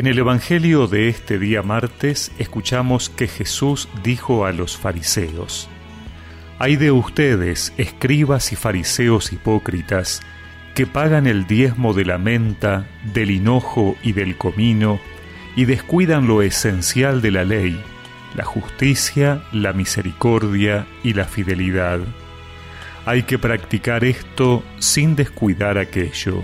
En el Evangelio de este día martes escuchamos que Jesús dijo a los fariseos, Hay de ustedes, escribas y fariseos hipócritas, que pagan el diezmo de la menta, del hinojo y del comino, y descuidan lo esencial de la ley, la justicia, la misericordia y la fidelidad. Hay que practicar esto sin descuidar aquello.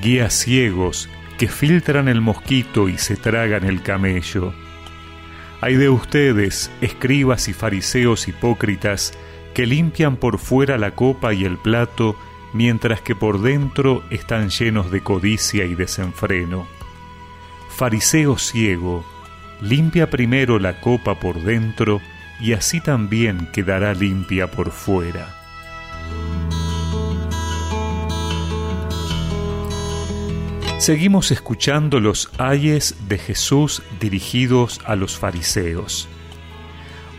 Guías ciegos que filtran el mosquito y se tragan el camello. Hay de ustedes, escribas y fariseos hipócritas, que limpian por fuera la copa y el plato, mientras que por dentro están llenos de codicia y desenfreno. Fariseo ciego, limpia primero la copa por dentro, y así también quedará limpia por fuera. Seguimos escuchando los ayes de Jesús dirigidos a los fariseos.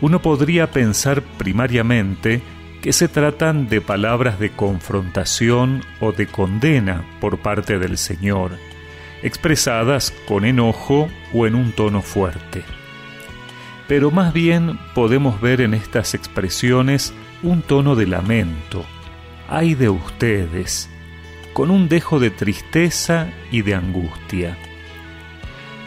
Uno podría pensar primariamente que se tratan de palabras de confrontación o de condena por parte del Señor, expresadas con enojo o en un tono fuerte. Pero más bien podemos ver en estas expresiones un tono de lamento. ¡Ay de ustedes! Con un dejo de tristeza y de angustia.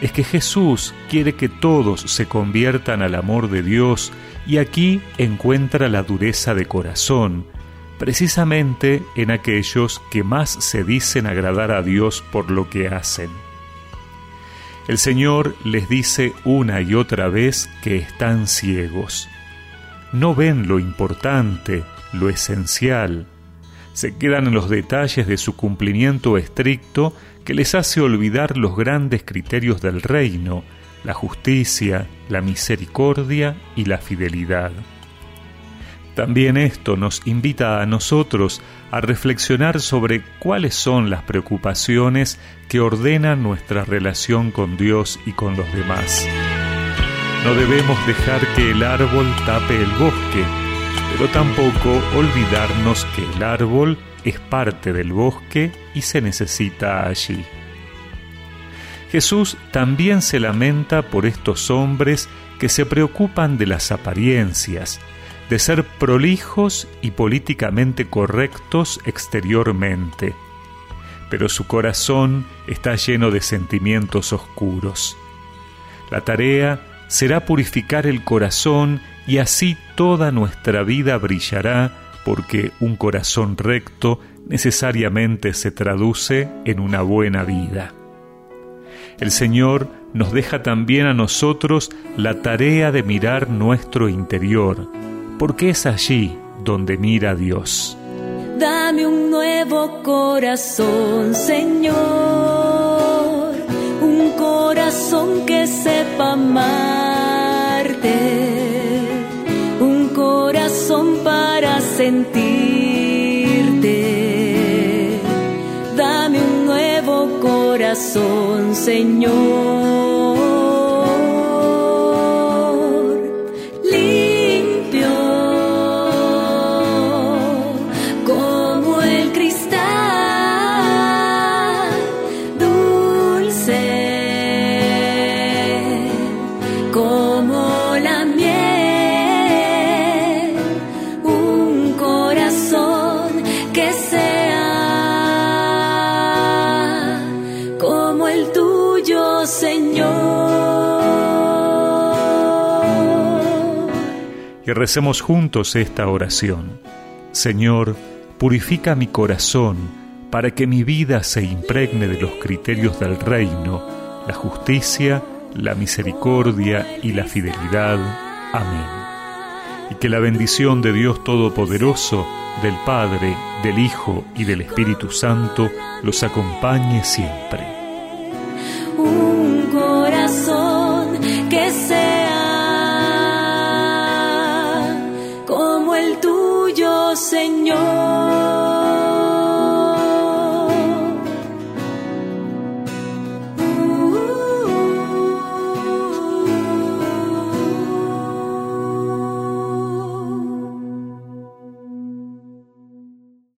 Es que Jesús quiere que todos se conviertan al amor de Dios y aquí encuentra la dureza de corazón, precisamente en aquellos que más se dicen agradar a Dios por lo que hacen. El Señor les dice una y otra vez que están ciegos. No ven lo importante, lo esencial, se quedan en los detalles de su cumplimiento estricto que les hace olvidar los grandes criterios del reino, la justicia, la misericordia y la fidelidad. También esto nos invita a nosotros a reflexionar sobre cuáles son las preocupaciones que ordenan nuestra relación con Dios y con los demás. No debemos dejar que el árbol tape el bosque, pero tampoco olvidarnos que el árbol es parte del bosque y se necesita allí. Jesús también se lamenta por estos hombres que se preocupan de las apariencias, de ser prolijos y políticamente correctos exteriormente, pero su corazón está lleno de sentimientos oscuros. La tarea será purificar el corazón y así toda nuestra vida brillará porque un corazón recto necesariamente se traduce en una buena vida. El Señor nos deja también a nosotros la tarea de mirar nuestro interior, porque es allí donde mira Dios. Dame un nuevo corazón, Señor, un corazón que sepa amarte sentirte. Dame un nuevo corazón, Señor. Y recemos juntos esta oración. Señor, purifica mi corazón para que mi vida se impregne de los criterios del reino, la justicia, la misericordia y la fidelidad. Amén. Y que la bendición de Dios Todopoderoso, del Padre, del Hijo y del Espíritu Santo los acompañe siempre. Un corazón que Señor.